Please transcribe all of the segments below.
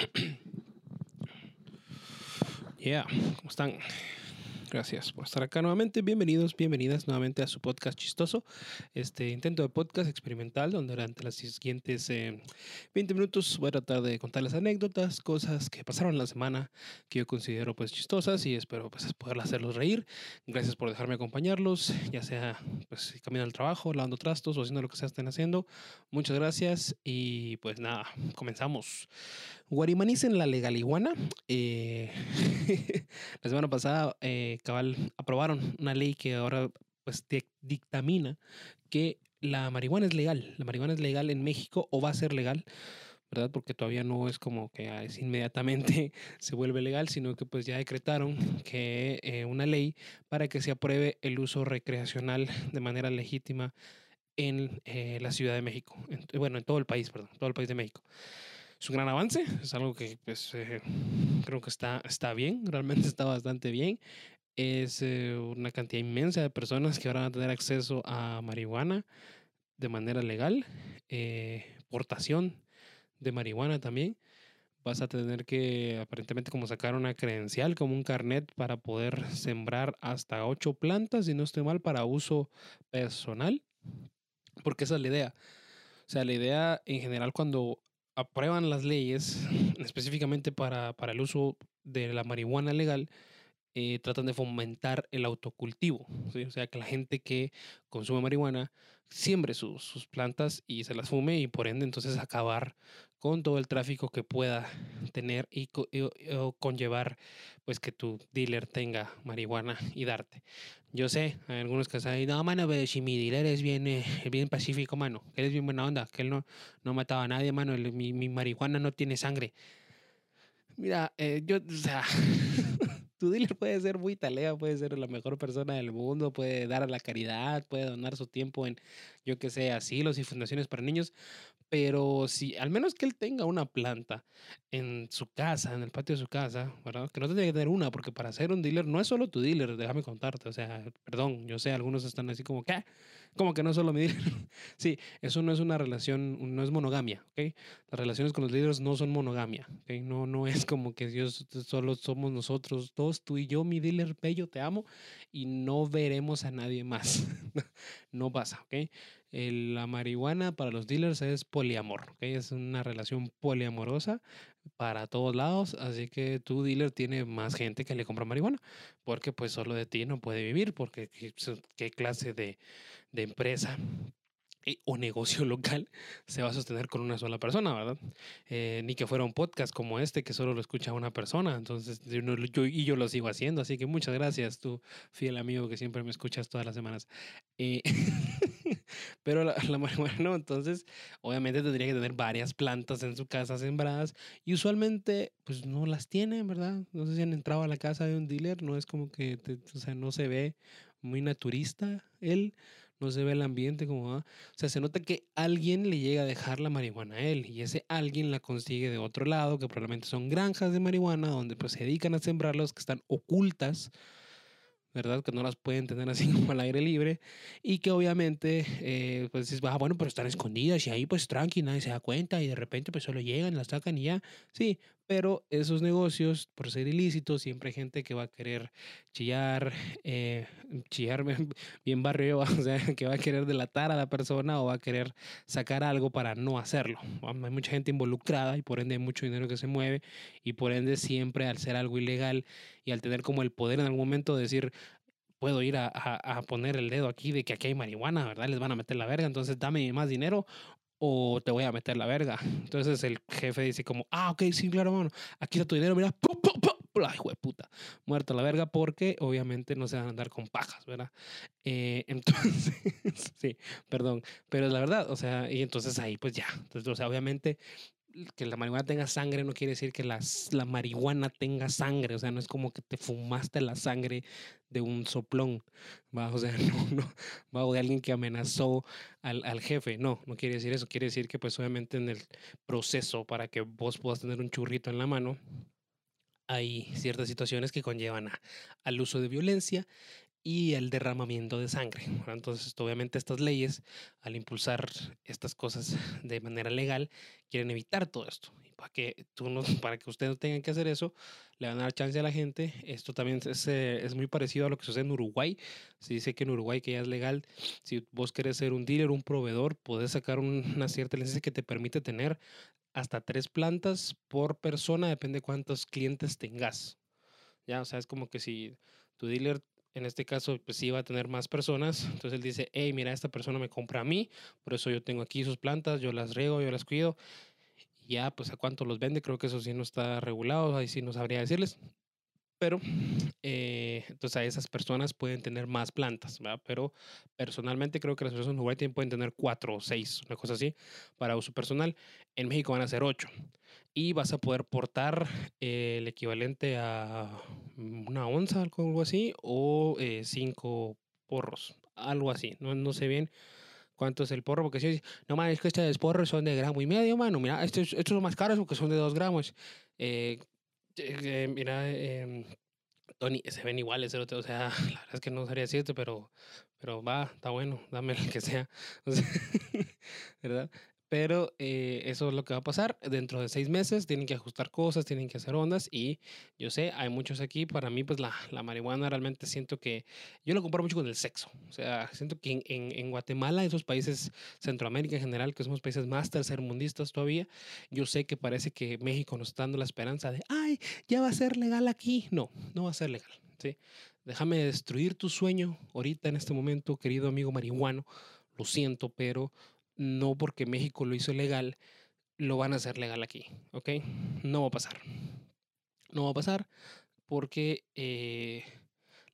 Yeah, ¿cómo están? Gracias por estar acá nuevamente. Bienvenidos, bienvenidas nuevamente a su podcast chistoso. Este intento de podcast experimental donde durante las siguientes 20 eh, minutos voy a tratar de contarles anécdotas, cosas que pasaron la semana que yo considero pues chistosas y espero pues poder hacerlos reír. Gracias por dejarme acompañarlos, ya sea pues caminando al trabajo, lavando trastos o haciendo lo que sea estén haciendo. Muchas gracias y pues nada, comenzamos. Guarimanicen la legal iguana. Eh, la semana pasada eh, cabal aprobaron una ley que ahora pues dictamina que la marihuana es legal. La marihuana es legal en México o va a ser legal, ¿verdad? Porque todavía no es como que es inmediatamente se vuelve legal, sino que pues ya decretaron que eh, una ley para que se apruebe el uso recreacional de manera legítima en eh, la Ciudad de México. bueno, en todo el país, perdón, todo el país de México. Es un gran avance, es algo que pues, eh, creo que está, está bien, realmente está bastante bien es eh, una cantidad inmensa de personas que ahora van a tener acceso a marihuana de manera legal, eh, portación de marihuana también. Vas a tener que, aparentemente, como sacar una credencial, como un carnet para poder sembrar hasta ocho plantas, si no estoy mal, para uso personal. Porque esa es la idea. O sea, la idea en general cuando aprueban las leyes, específicamente para, para el uso de la marihuana legal, eh, tratan de fomentar el autocultivo, o sea, que la gente que consume marihuana siembre sus, sus, plantas y se las fume y por ende entonces acabar con todo el tráfico que pueda tener y, conllevar pues que tu dealer tenga marihuana y darte. Yo sé, hay algunos que saben, no, mano, si mi dealer es bien, eh, bien pacífico, mano, que él es bien buena onda, que él no, no mataba a nadie, mano, mi, mi marihuana no tiene sangre. Mira, eh, yo, o sea, tu dealer puede ser muy talea, puede ser la mejor persona del mundo, puede dar a la caridad, puede donar su tiempo en, yo que sé, asilos y fundaciones para niños, pero si al menos que él tenga una planta en su casa, en el patio de su casa, ¿verdad? Que no tendría que tener una, porque para ser un dealer no es solo tu dealer, déjame contarte, o sea, perdón, yo sé, algunos están así como, ¿qué? Como que no solo mi dealer. sí, eso no es una relación, no es monogamia, ¿ok? Las relaciones con los líderes no son monogamia, ¿ok? No, no es como que Dios solo somos nosotros dos, tú y yo, mi dealer bello, te amo, y no veremos a nadie más. no pasa, ¿ok? La marihuana para los dealers es poliamor, ¿ok? Es una relación poliamorosa para todos lados, así que tu dealer tiene más gente que le compra marihuana, porque pues solo de ti no puede vivir, porque qué, clase de, de empresa o negocio local se va a sostener con una sola persona, ¿verdad? Eh, ni que fuera un podcast como este que solo lo escucha una persona. Entonces, yo, y yo lo sigo haciendo. Así que muchas gracias, tú, fiel amigo que siempre me escuchas todas las semanas. Eh, pero la, la, marihuana no. Entonces, obviamente tendría que tener varias plantas en su casa sembradas y usualmente, pues no las tienen, ¿verdad? No sé si han entrado a la casa de un dealer. No es como que, o sea, no se ve muy naturista él no se ve el ambiente como va. O sea, se nota que alguien le llega a dejar la marihuana a él y ese alguien la consigue de otro lado, que probablemente son granjas de marihuana donde pues se dedican a sembrarlos, que están ocultas ¿verdad? Que no las pueden tener así como al aire libre y que obviamente, eh, pues dices, ah, bueno, pero están escondidas y ahí pues tranqui, nadie se da cuenta y de repente pues solo llegan, las sacan y ya, sí, pero esos negocios, por ser ilícitos, siempre hay gente que va a querer chillar, eh, chillar bien barrio, o sea, que va a querer delatar a la persona o va a querer sacar algo para no hacerlo. Hay mucha gente involucrada y por ende hay mucho dinero que se mueve y por ende siempre al ser algo ilegal y al tener como el poder en algún momento de decir, puedo ir a, a, poner el dedo aquí de que aquí hay marihuana, ¿verdad? Les van a meter la verga, entonces dame más dinero o te voy a meter la verga. Entonces el jefe dice como, ah, ok, sí, claro, mano, aquí está tu dinero, mira, ¡pum, pum, pum! Ay, hijo de puta, muerto la verga porque obviamente no se van a andar con pajas, ¿verdad? Eh, entonces, sí, perdón, pero es la verdad, o sea, y entonces ahí pues ya, entonces, o sea, obviamente que la marihuana tenga sangre no quiere decir que las, la marihuana tenga sangre, o sea, no es como que te fumaste la sangre de un soplón, ¿va? o sea, no, no, ¿va? o de alguien que amenazó al, al, jefe, no, no quiere decir eso, quiere decir que pues obviamente en el proceso para que vos puedas tener un churrito en la mano, hay ciertas situaciones que conllevan a, al uso de violencia y el derramamiento de sangre. Entonces, obviamente estas leyes, al impulsar estas cosas de manera legal, quieren evitar todo esto. Para que, tú no, para que ustedes no tengan que hacer eso, le van a dar chance a la gente. Esto también es, eh, es muy parecido a lo que sucede en Uruguay. Se dice que en Uruguay que ya es legal, si vos querés ser un dealer, un proveedor, podés sacar una cierta licencia que te permite tener hasta tres plantas por persona, depende cuántos clientes tengas. Ya, o sea, es como que si tu dealer en este caso, pues sí va a tener más personas. Entonces él dice, hey, mira, esta persona me compra a mí, por eso yo tengo aquí sus plantas, yo las riego, yo las cuido. Ya, pues a cuánto los vende, creo que eso sí no está regulado, ahí sí no sabría decirles. Pero, eh, entonces a esas personas pueden tener más plantas, ¿verdad? Pero personalmente creo que las personas en Uruguay pueden tener cuatro o seis, una cosa así, para uso personal. En México van a ser ocho. Y vas a poder portar eh, el equivalente a una onza, algo así, o eh, cinco porros, algo así. No, no sé bien cuánto es el porro, porque si no, man, es que estos porros son de gramo y medio, mano, mira, estos, estos son más caros porque son de dos gramos. Eh, eh, mira, eh, Tony, se ven iguales, o sea, la verdad es que no sabría decirte, pero, pero va, está bueno, dame el que sea, ¿verdad? Pero eh, eso es lo que va a pasar. Dentro de seis meses tienen que ajustar cosas, tienen que hacer ondas. Y yo sé, hay muchos aquí. Para mí, pues la, la marihuana realmente siento que. Yo lo comparo mucho con el sexo. O sea, siento que en, en, en, Guatemala, esos países, Centroamérica en general, que somos países más tercermundistas todavía, yo sé que parece que México nos está dando la esperanza de, ay, ya va a ser legal aquí. No, no va a ser legal. ¿sí? Déjame destruir tu sueño ahorita en este momento, querido amigo marihuano. Lo siento, pero no porque México lo hizo legal, lo van a hacer legal aquí, ¿ok? No va a pasar. No va a pasar porque eh,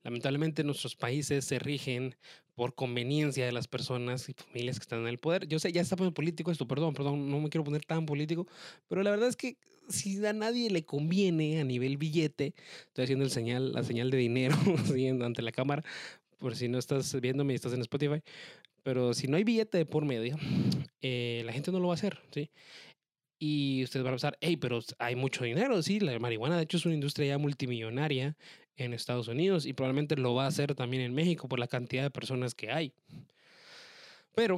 lamentablemente nuestros países se rigen por conveniencia de las personas y familias que están en el poder. Yo sé, ya está muy político esto, perdón, perdón, no me quiero poner tan político, pero la verdad es que si a nadie le conviene a nivel billete, estoy haciendo el señal, la señal de dinero ante la cámara, por si no estás viéndome y estás en Spotify, pero si no hay billete de por medio, eh, la gente no lo va a hacer, ¿sí? Y ustedes van a pensar, hey, pero hay mucho dinero, sí, la marihuana de hecho es una industria ya multimillonaria en Estados Unidos y probablemente lo va a hacer también en México por la cantidad de personas que hay. Pero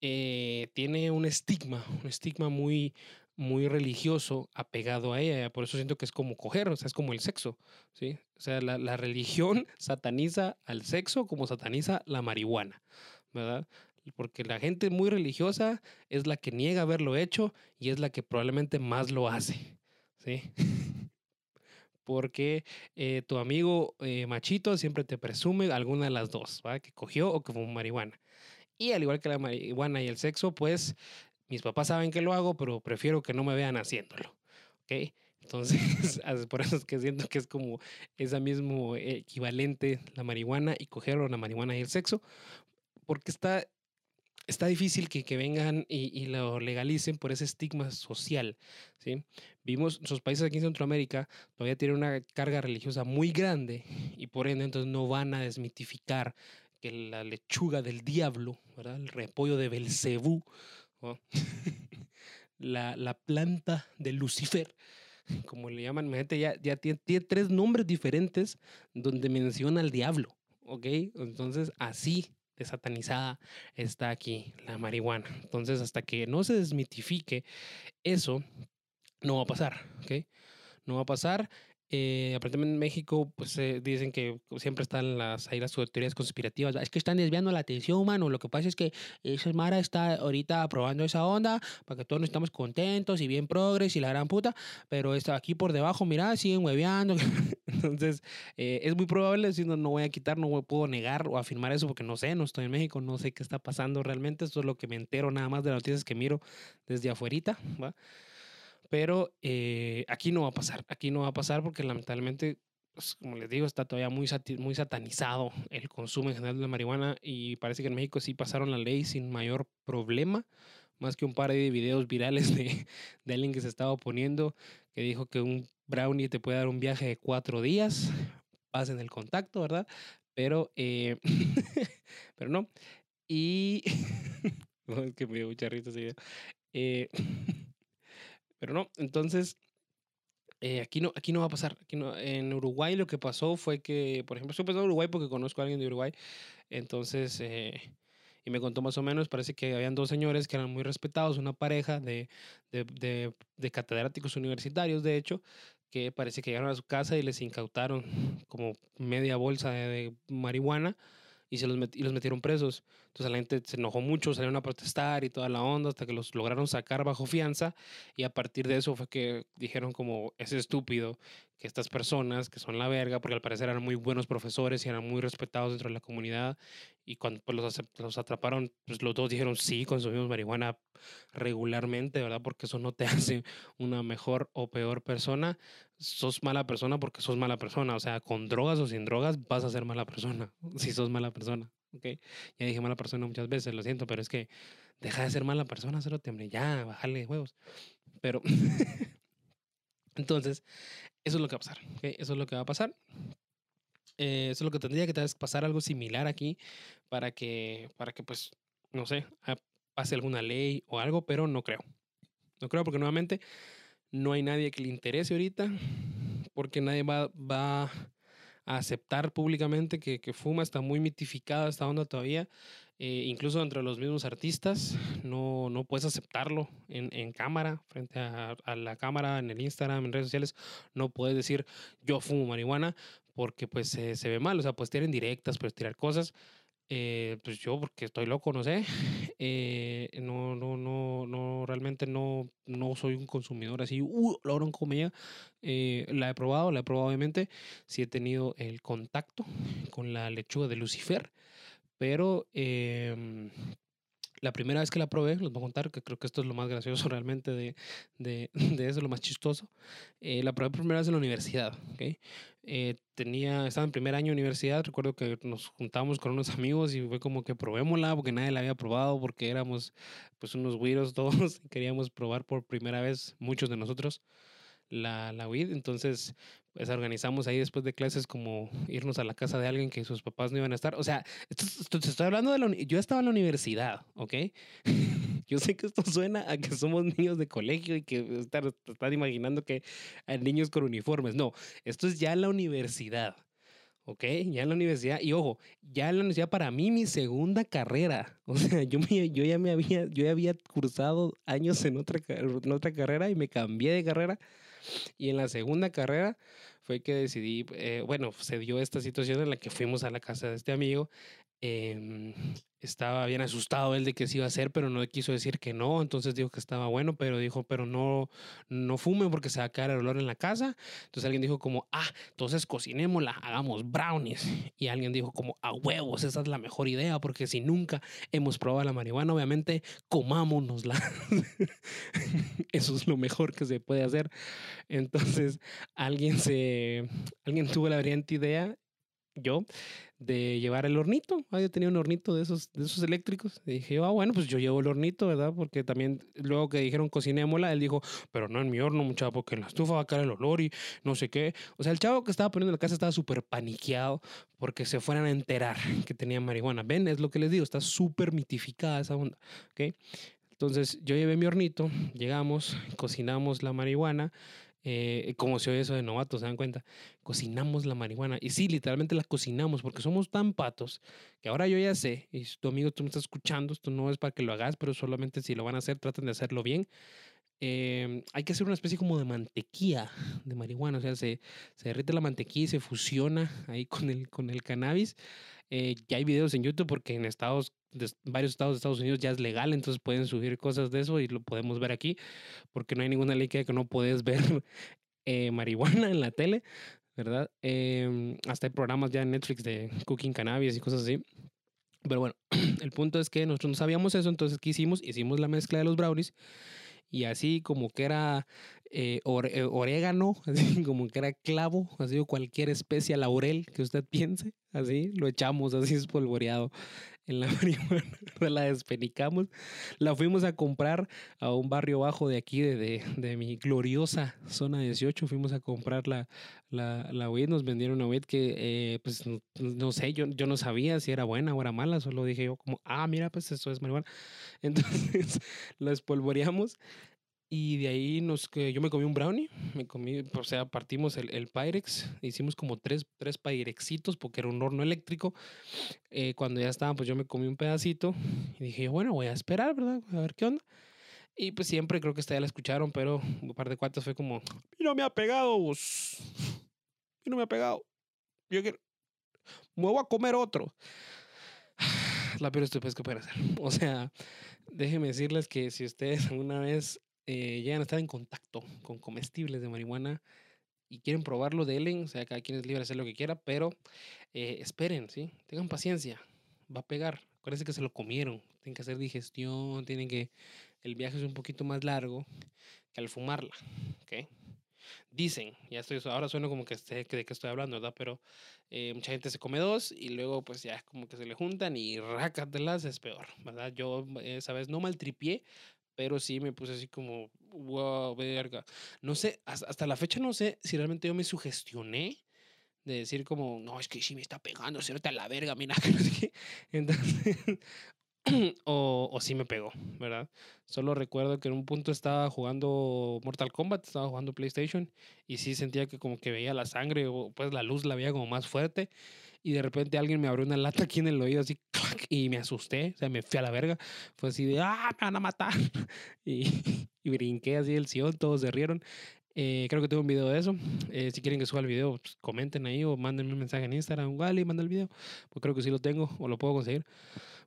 eh, tiene un estigma, un estigma muy, muy religioso apegado a ella. Por eso siento que es como coger, o sea, es como el sexo, ¿sí? O sea, la, la religión sataniza al sexo como sataniza la marihuana. ¿verdad? Porque la gente muy religiosa es la que niega haberlo hecho y es la que probablemente más lo hace, ¿sí? Porque eh, tu amigo eh, machito siempre te presume alguna de las dos, ¿va? Que cogió o que fue marihuana. Y al igual que la marihuana y el sexo, pues mis papás saben que lo hago, pero prefiero que no me vean haciéndolo, ¿ok? Entonces, por eso es que siento que es como ese mismo equivalente la marihuana y coger la marihuana y el sexo, porque está, está difícil que, que vengan y, lo legalicen por ese estigma social. ¿sí? Vimos, nuestros países aquí en Centroamérica todavía tienen una carga religiosa muy grande y por ende entonces no van a desmitificar que la lechuga del diablo, ¿verdad? el repollo de Belcebú, ¿no? la, la, planta de Lucifer, como le llaman, ya, ya tiene, tiene tres nombres diferentes donde menciona al diablo. ¿ok? Entonces, así de satanizada está aquí la marihuana. Entonces, hasta que no se desmitifique eso, no va a pasar, ¿ok? No va a pasar. Eh, aparentemente en México, pues eh, dicen que siempre están las, ahí teorías conspirativas. Es que están desviando la atención, mano. Lo que pasa es que esa Mara está ahorita aprobando esa onda para que todos estamos contentos y bien progres y la gran puta. Pero está aquí por debajo, mira, siguen hueveando. Entonces, eh, es muy probable, si no, no voy a quitar, no puedo negar o afirmar eso porque no sé, no estoy en México, no sé qué está pasando realmente. Esto es lo que me entero nada más de las noticias que miro desde afuerita, ¿va? Pero eh, aquí no va a pasar, aquí no va a pasar porque lamentablemente, pues, como les digo, está todavía muy, muy satanizado el consumo en general de marihuana y parece que en México sí pasaron la ley sin mayor problema, más que un par de videos virales de, de alguien que se estaba oponiendo, que dijo que un brownie te puede dar un viaje de cuatro días, pasen el contacto, ¿verdad? Pero, eh, pero no. Y... es que me dio mucha risa. Eh, pero no, entonces, Eh, aquí, no, aquí no va a pasar. Aquí no, en Uruguay lo que pasó fue que, por ejemplo, estoy pensando en Uruguay porque conozco a alguien de Uruguay. Entonces, eh, y me contó más o menos, parece que habían dos señores que eran muy respetados, una pareja de, de, de, de catedráticos universitarios, de hecho, que parece que llegaron a su casa y les incautaron como media bolsa de, marihuana y, se los, y los metieron presos. Entonces la gente se enojó mucho, salieron a protestar y toda la onda hasta que los lograron sacar bajo fianza y a partir de eso fue que dijeron como es estúpido que estas personas que son la verga, porque al parecer eran muy buenos profesores y eran muy respetados dentro de la comunidad, y cuando pues, los, los atraparon, pues los dos dijeron, sí, consumimos marihuana regularmente, ¿verdad? Porque eso no te hace una mejor o peor persona, sos mala persona porque sos mala persona, o sea, con drogas o sin drogas vas a ser mala persona, si sos mala persona, ¿ok? Ya dije mala persona muchas veces, lo siento, pero es que deja de ser mala persona, cero hombre, ya, bájale huevos. Pero... Entonces, eso es lo que va a pasar. Eso es lo que va a pasar. Eh, eso es lo que tendría que pasar algo similar aquí para que, para que pues, no sé, pase alguna ley o algo, pero no creo. No creo porque nuevamente no hay nadie que le interese ahorita, porque nadie va, va a aceptar públicamente que, que fuma, está muy mitificada esta onda todavía. Eh, incluso entre los mismos artistas, no, no puedes aceptarlo en, en cámara, frente a, la cámara, en el Instagram, en redes sociales, no puedes decir yo fumo marihuana porque pues se ve mal, o sea, puedes tirar directas, puedes tirar cosas. Eh, pues yo, porque estoy loco, no sé, eh, no, no, no, no, realmente no, no soy un consumidor así, uh, lo en comida. Eh, la he probado, la he probado obviamente, sí he tenido el contacto con la lechuga de Lucifer, pero eh, la primera vez que la probé, les voy a contar que creo que esto es lo más gracioso realmente de, de, de eso, lo más chistoso. Eh, la probé por primera vez en la universidad. ¿okay? Eh, tenía, estaba en primer año de universidad, recuerdo que nos juntamos con unos amigos y fue como que probémosla porque nadie la había probado, porque éramos pues unos güiros todos queríamos probar por primera vez, muchos de nosotros, la, la weed. Entonces, pues organizamos ahí después de clases como irnos a la casa de alguien que sus papás no iban a estar. O sea, esto, estoy hablando de la... Yo estaba en la universidad, ¿ok? Yo sé que esto suena a que somos niños de colegio y que están, están imaginando que hay niños con uniformes. No, esto es ya en la universidad. ¿ok? Ya en la universidad, y ojo, ya en la universidad para mí mi segunda carrera, o sea, yo, yo ya me había, yo había cursado años en otra, en otra carrera y me cambié de carrera y en la segunda carrera fue que decidí, eh, bueno, se dio esta situación en la que fuimos a la casa de este amigo. Eh, estaba bien asustado él de que se iba a hacer, pero no quiso decir que no, entonces dijo que estaba bueno, pero dijo, pero no, no fume porque se va a caer el olor en la casa. Entonces alguien dijo como, ah, entonces cocinémosla, hagamos brownies. Y alguien dijo como, a huevos, esa es la mejor idea, porque si nunca hemos probado la marihuana, obviamente comámonosla. Eso es lo mejor que se puede hacer. Entonces alguien se, alguien tuvo la brillante idea yo de llevar el hornito. Había tenido un hornito de esos, de esos eléctricos. Dije, ah, bueno, pues yo llevo el hornito, ¿verdad? Porque también luego que dijeron cocinémosla, él dijo, pero no en mi horno, muchacho, porque en la estufa va a caer el olor y no sé qué. O sea, el chavo que estaba poniendo la casa estaba súper paniqueado porque se fueran a enterar que tenía marihuana. Ven, es lo que les digo, está súper mitificada esa onda, ¿ok? Entonces yo llevé mi hornito, llegamos, cocinamos la marihuana, eh, como se oye eso de novatos, ¿se dan cuenta? Cocinamos la marihuana. Y sí, literalmente la cocinamos porque somos tan patos que ahora yo ya sé, y tu amigo tú me estás escuchando, esto no es para que lo hagas, pero solamente si lo van a hacer, traten de hacerlo bien. Eh, hay que hacer una especie como de mantequilla de marihuana, o sea, se, se derrite la mantequilla y se fusiona ahí con el, con el cannabis. Eh, ya hay videos en YouTube porque en estados, de, varios estados de Estados Unidos ya es legal, entonces pueden subir cosas de eso y lo podemos ver aquí, porque no hay ninguna ley que, que no puedes ver eh, marihuana en la tele, ¿verdad? Eh, hasta hay programas ya en Netflix de cooking cannabis y cosas así. Pero bueno, el punto es que nosotros no sabíamos eso, entonces ¿qué hicimos? Hicimos la mezcla de los brownies y así como que era eh, eh, orégano, así como que era clavo, así o cualquier especia laurel que usted piense, así lo echamos así espolvoreado en la marihuana, la despenicamos, la fuimos a comprar a un barrio bajo de aquí, de, de, mi gloriosa zona 18, fuimos a comprar la, la, la weed, nos vendieron una weed que, eh, pues, no, sé, yo, yo no sabía si era buena o era mala, solo dije yo como, ah, mira, pues eso es marihuana. Entonces la espolvoreamos Y de ahí nos, que yo me comí un brownie, me comí, o sea, partimos el, el Pyrex, hicimos como tres, tres Pyrexitos porque era un horno eléctrico. Eh, cuando ya estaban, pues yo me comí un pedacito y dije, bueno, voy a esperar, ¿verdad? A ver qué onda. Y pues siempre creo que esta ya la escucharon, pero un par de cuartos fue como, y no me ha pegado, vos. Y no me ha pegado. Yo quiero, me voy a comer otro. La peor estupidez que pueden hacer. O sea, déjenme decirles que si ustedes alguna vez eh, llegan a estar en contacto con comestibles de marihuana y quieren probarlo, de O sea, cada quien es libre de hacer lo que quiera, pero eh, esperen, ¿sí? Tengan paciencia. Va a pegar. Acuérdense que se lo comieron. Tienen que hacer digestión, tienen que... El viaje es un poquito más largo que al fumarla, ¿ok? Dicen, ya estoy, ahora suena como que sé de qué estoy hablando, ¿verdad? Pero eh, mucha gente se come dos y luego pues ya como que se le juntan y rácatelas es peor, ¿verdad? Yo esa vez no maltripié, pero sí me puse así como, wow, verga. No sé, hasta la fecha no sé si realmente yo me sugestioné de decir como, no, es que sí me está pegando, se a la verga, mira, que no sé qué. Entonces, o, o sí me pegó, ¿verdad? Solo recuerdo que en un punto estaba jugando Mortal Kombat, estaba jugando PlayStation y sí sentía que como que veía la sangre o pues la luz la veía como más fuerte y de repente alguien me abrió una lata aquí en el oído así y me asusté, o sea, me fui a la verga. Fue así de, ah, me van a matar. Y, y brinqué así el sillón, todos se rieron. Eh, creo que tengo un video de eso. Eh, si quieren que suba el video, pues, comenten ahí o mándenme un mensaje en Instagram. y manda el video. Pues creo que sí lo tengo o lo puedo conseguir.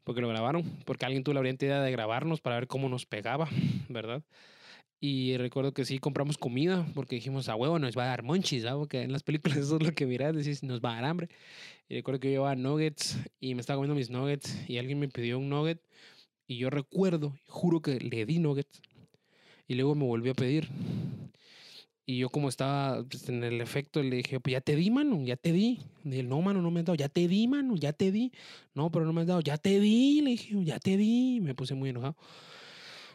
Porque lo grabaron. Porque alguien tuvo la brillante idea de grabarnos para ver cómo nos pegaba, ¿verdad? Y recuerdo que sí compramos comida porque dijimos, a huevo nos va a dar monchis, ¿sabes? Porque en las películas eso es lo que miras, decís, nos va a dar hambre. Y recuerdo que yo llevaba nuggets y me estaba comiendo mis nuggets y alguien me pidió un nugget y yo recuerdo, juro que le di nuggets y luego me volvió a pedir. Y yo como estaba pues, en el efecto, le dije, pues ya te di, mano, ya te di. Y él, no, mano, no me has dado, ya te di, mano, ya te di. No, pero no me has dado, ya te di, le dije, ya te di. Me puse muy enojado.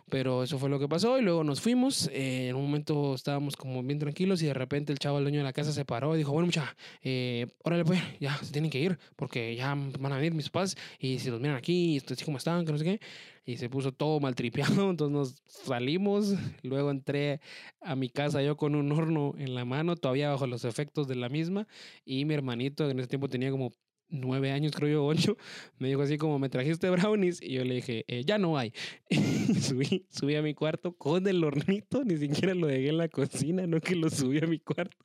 Pero eso fue lo que pasó y luego nos fuimos. Eh, en un momento estábamos como bien tranquilos y de repente el chavo, el dueño de la casa, se paró y dijo, bueno, mucha, eh, órale pues, ya se tienen que ir porque ya van a venir mis papás y si los miran aquí, así como están, que no sé qué. Y se puso todo maltripeado, entonces nos salimos. Luego entré a mi casa yo con un horno en la mano, todavía bajo los efectos de la misma. Y mi hermanito en ese tiempo tenía como nueve años, creo yo, ocho, me dijo así como, ¿me trajiste brownies? Y yo le dije, eh, ya no hay. subí, subí a mi cuarto con el hornito, ni siquiera lo dejé en la cocina, no que lo subí a mi cuarto.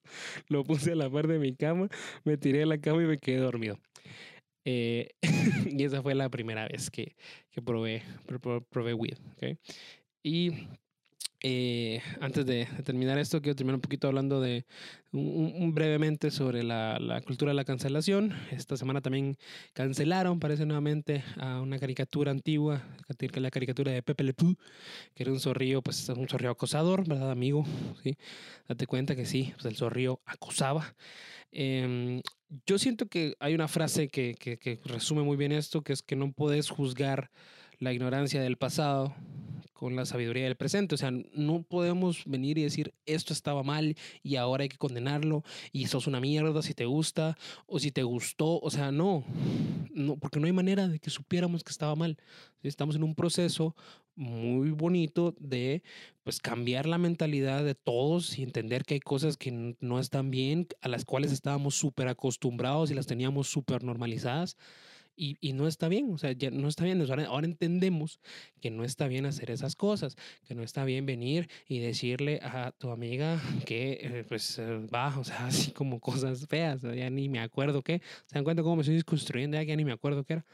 Lo puse a la par de mi cama, me tiré de la cama y me quedé dormido. Eh, y esa fue la primera vez que, que probé, probé, weed. ¿okay? Y eh, antes de, terminar esto, quiero terminar un poquito hablando de un, brevemente sobre la, la, cultura de la cancelación. Esta semana también cancelaron, parece nuevamente, a una caricatura antigua, la caricatura de Pepe Le Pew, que era un zorrillo, pues un zorrillo acosador, ¿verdad, amigo? ¿Sí? Date cuenta que sí, pues el zorrillo acosaba. Em, yo siento que hay una frase que, que, que resume muy bien esto, que es que no puedes juzgar la ignorancia del pasado con la sabiduría del presente. O sea, no podemos venir y decir esto estaba mal y ahora hay que condenarlo y sos una mierda si te gusta o si te gustó. O sea, no, no porque no hay manera de que supiéramos que estaba mal. Estamos en un proceso muy bonito de pues cambiar la mentalidad de todos y entender que hay cosas que no están bien, a las cuales estábamos súper acostumbrados y las teníamos súper normalizadas y, y, no está bien, o sea, ya no está bien. Ahora, ahora, entendemos que no está bien hacer esas cosas, que no está bien venir y decirle a tu amiga que eh, pues eh, va, o sea, así como cosas feas, ya ni me acuerdo qué. ¿Se dan cuenta cómo me estoy construyendo? Ya, ya ni me acuerdo qué era.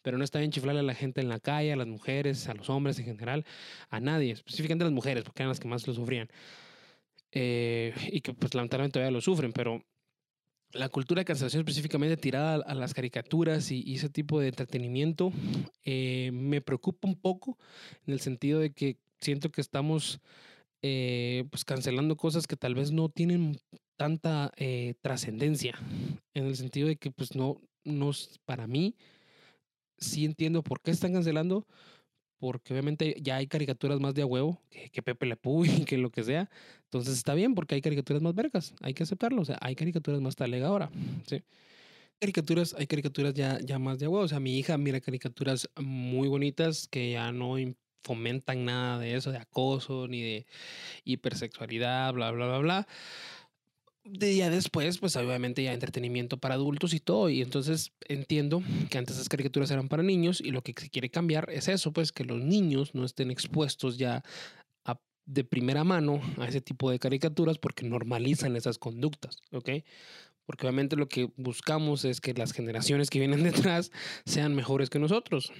Pero no está bien chiflarle a la gente en la calle, a las mujeres, a los hombres en general, a nadie, específicamente a las mujeres, porque eran las que más lo sufrían. Eh, y que pues lamentablemente todavía lo sufren, pero la cultura de cancelación específicamente tirada a las caricaturas y, ese tipo de entretenimiento eh, me preocupa un poco en el sentido de que siento que estamos eh, pues cancelando cosas que tal vez no tienen tanta eh, trascendencia en el sentido de que pues no, no para mí sí entiendo por qué están cancelando porque obviamente ya hay caricaturas más de a huevo que, Pepe Le Pew y que lo que sea. Entonces está bien porque hay caricaturas más vergas, hay que aceptarlo. O sea, hay caricaturas más talega ahora. ¿sí? Caricaturas, hay caricaturas ya, ya más de a huevo. O sea, mi hija mira caricaturas muy bonitas que ya no fomentan nada de eso, de acoso, ni de hipersexualidad, bla, bla, bla, bla. De ya después, pues obviamente ya entretenimiento para adultos y todo. Y entonces entiendo que antes esas caricaturas eran para niños y lo que se quiere cambiar es eso, pues que los niños no estén expuestos ya de primera mano a ese tipo de caricaturas porque normalizan esas conductas, ¿ok? porque obviamente lo que buscamos es que las generaciones que vienen detrás sean mejores que nosotros.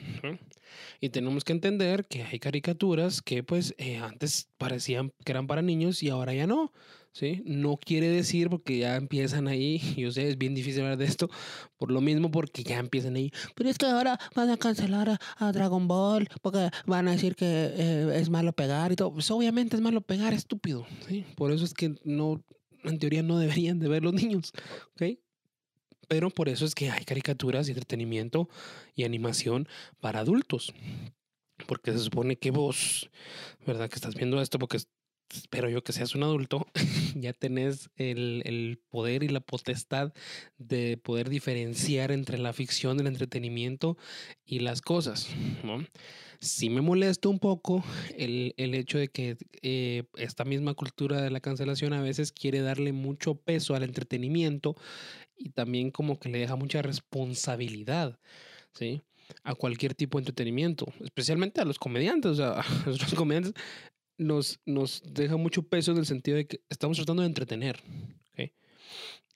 Y tenemos que entender que hay caricaturas que pues eh, antes parecían que eran para niños y ahora ya no. ¿Sí? No quiere decir porque ya empiezan ahí, yo sé, es bien difícil hablar de esto, por lo mismo porque ya empiezan ahí, pero es que ahora van a cancelar a, Dragon Ball porque van a decir que eh, es malo pegar y todo. Pues obviamente es malo pegar, estúpido. Por eso es que no, en teoría no deberían de ver los niños, ¿ok? Pero por eso es que hay caricaturas y entretenimiento y animación para adultos. Porque se supone que vos, ¿verdad? Que estás viendo esto porque espero yo que seas un adulto, ya tenés el, el, poder y la potestad de poder diferenciar entre la ficción, el entretenimiento y las cosas, ¿no? sí me molesta un poco el, el hecho de que eh, esta misma cultura de la cancelación a veces quiere darle mucho peso al entretenimiento y también como que le deja mucha responsabilidad, ¿sí? A cualquier tipo de entretenimiento, especialmente a los comediantes, o sea, a los comediantes nos, nos deja mucho peso en el sentido de que estamos tratando de entretener, ¿ok?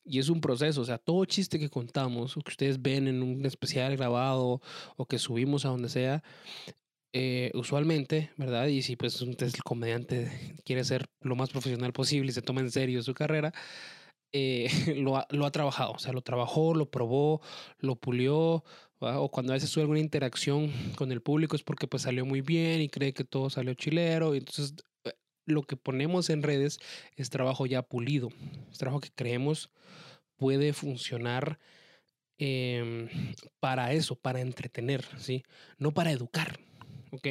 Y es un proceso, o sea, todo chiste que contamos o que ustedes ven en un especial grabado o que subimos a donde sea, eh, usualmente, ¿verdad? Y si pues el comediante quiere ser lo más profesional posible y se toma en serio su carrera, eh, lo, ha, lo, ha, trabajado, o sea, lo trabajó, lo probó, lo pulió, o cuando a veces sube alguna interacción con el público es porque pues salió muy bien y cree que todo salió chilero, y entonces eh, lo que ponemos en redes es trabajo ya pulido, es trabajo que creemos puede funcionar eh, para eso, para entretener, ¿sí? No para educar, ¿ok?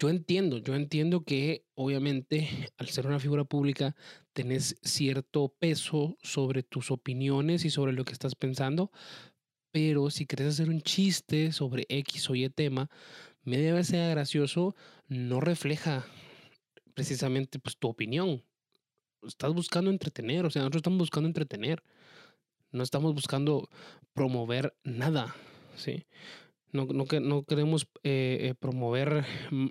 Yo entiendo, yo entiendo que obviamente al ser una figura pública tenés cierto peso sobre tus opiniones y sobre lo que estás pensando, pero si querés hacer un chiste sobre X o Y tema, media vez sea gracioso, no refleja precisamente pues, tu opinión. Estás buscando entretener, o sea, nosotros estamos buscando entretener. No estamos buscando promover nada, ¿sí? No, no, no queremos eh, eh, promover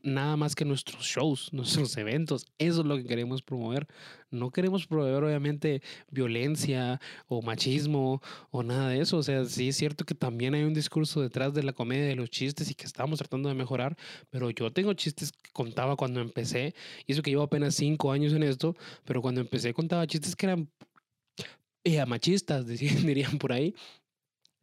nada más que nuestros shows, nuestros eventos. Eso es lo que queremos promover. No queremos promover, obviamente, violencia o machismo o nada de eso. O sea, sí es cierto que también hay un discurso detrás de la comedia, de los chistes y que estamos tratando de mejorar. Pero yo tengo chistes que contaba cuando empecé. Y eso que llevo apenas cinco años en esto. Pero cuando empecé contaba chistes que eran eh, machistas, dirían por ahí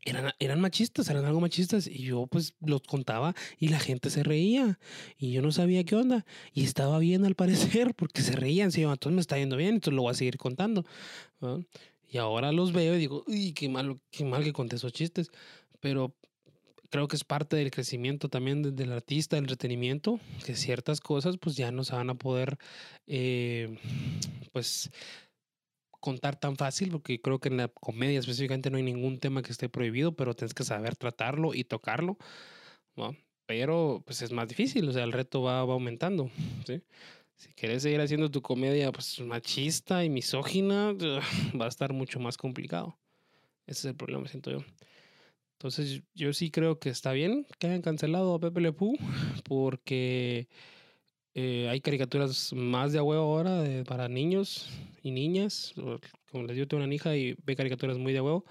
eran, eran machistas, eran algo machistas. Y yo pues los contaba y la gente se reía. Y yo no sabía qué onda. Y estaba bien al parecer porque se reían. Sí, entonces me está yendo bien, entonces lo voy a seguir contando. Y ahora los veo y digo, uy, qué mal, qué mal que conté esos chistes. Pero creo que es parte del crecimiento también del artista, del entretenimiento, que ciertas cosas pues ya no se van a poder, eh, pues contar tan fácil, porque creo que en la comedia específicamente no hay ningún tema que esté prohibido, pero tienes que saber tratarlo y tocarlo, ¿no? Pero pues es más difícil, o sea, el reto va, aumentando, ¿sí? Si quieres seguir haciendo tu comedia pues machista y misógina, va a estar mucho más complicado. Ese es el problema, siento yo. Entonces yo sí creo que está bien que hayan cancelado a Pepe Le Pew porque eh, hay caricaturas más de huevo ahora para niños y niñas. Como les digo, tengo una hija y ve caricaturas muy de huevo.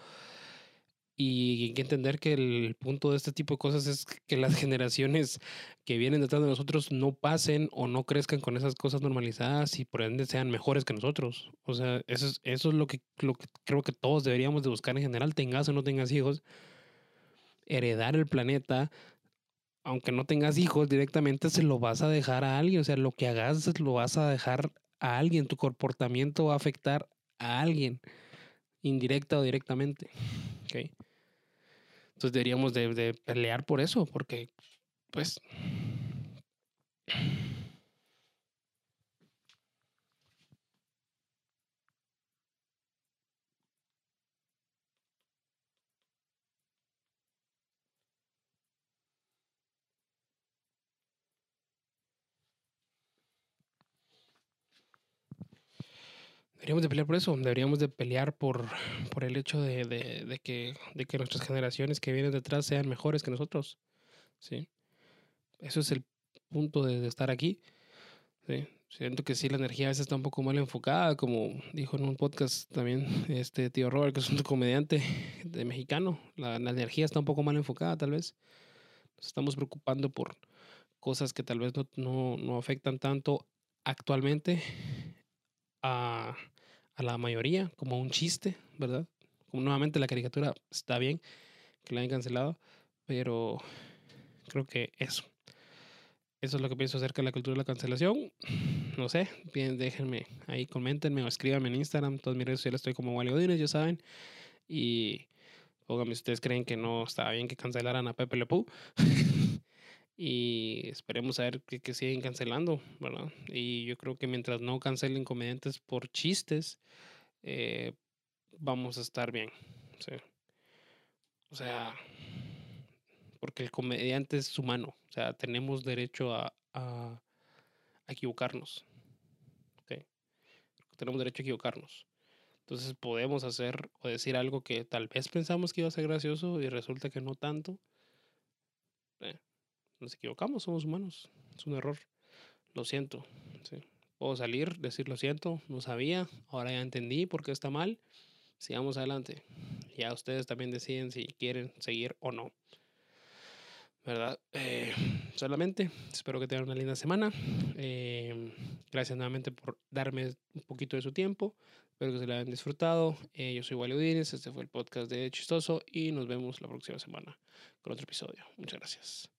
Y hay que entender que el punto de este tipo de cosas es que las generaciones que vienen detrás de nosotros no pasen o no crezcan con esas cosas normalizadas y por ende sean mejores que nosotros. O sea, eso es, eso es lo, que, lo que creo que todos deberíamos de buscar en general, tengas o no tengas hijos. Heredar el planeta aunque no tengas hijos directamente, se lo vas a dejar a alguien. O sea, lo que hagas lo vas a dejar a alguien. Tu comportamiento va a afectar a alguien, indirecta o directamente. ¿Okay? Entonces deberíamos de, de pelear por eso, porque, pues... Deberíamos de pelear por eso, deberíamos de pelear por, por el hecho de, de, que, de que nuestras generaciones que vienen detrás sean mejores que nosotros. ¿sí? Eso es el punto de, estar aquí. Siento que sí, la energía a veces está un poco mal enfocada, como dijo en un podcast también este tío Robert, que es un comediante de mexicano. La, la energía está un poco mal enfocada, tal vez. Nos estamos preocupando por cosas que tal vez no, no, no afectan tanto actualmente a, a la mayoría, como un chiste, ¿verdad? Como nuevamente la caricatura está bien que la hayan cancelado, pero creo que eso. Eso es lo que pienso acerca de la cultura de la cancelación. No sé, bien, déjenme ahí, coméntenme o escríbanme en Instagram. Todas mis redes sociales estoy como Wally Godínez, ya saben. Y pónganme si ustedes creen que no está bien que cancelaran a Pepe Le Pew. y esperemos a ver que, que, siguen cancelando, ¿verdad? Y yo creo que mientras no cancelen comediantes por chistes, eh, vamos a estar bien. ¿sí? O sea, porque el comediante es humano, o sea, tenemos derecho a, a, equivocarnos. ¿okay? Tenemos derecho a equivocarnos. Entonces podemos hacer o decir algo que tal vez pensamos que iba a ser gracioso y resulta que no tanto. Eh, nos equivocamos, somos humanos. Es un error. Lo siento. Puedo salir, decir lo siento, no sabía, ahora ya entendí por qué está mal. Sigamos adelante. Ya ustedes también deciden si quieren seguir o no. ¿Verdad? Eh, solamente espero que tengan una linda semana. Eh, gracias nuevamente por darme un poquito de su tiempo. Espero que se lo hayan disfrutado. Eh, yo soy Wally Udines, este fue el podcast de Chistoso y nos vemos la próxima semana con otro episodio. Muchas gracias.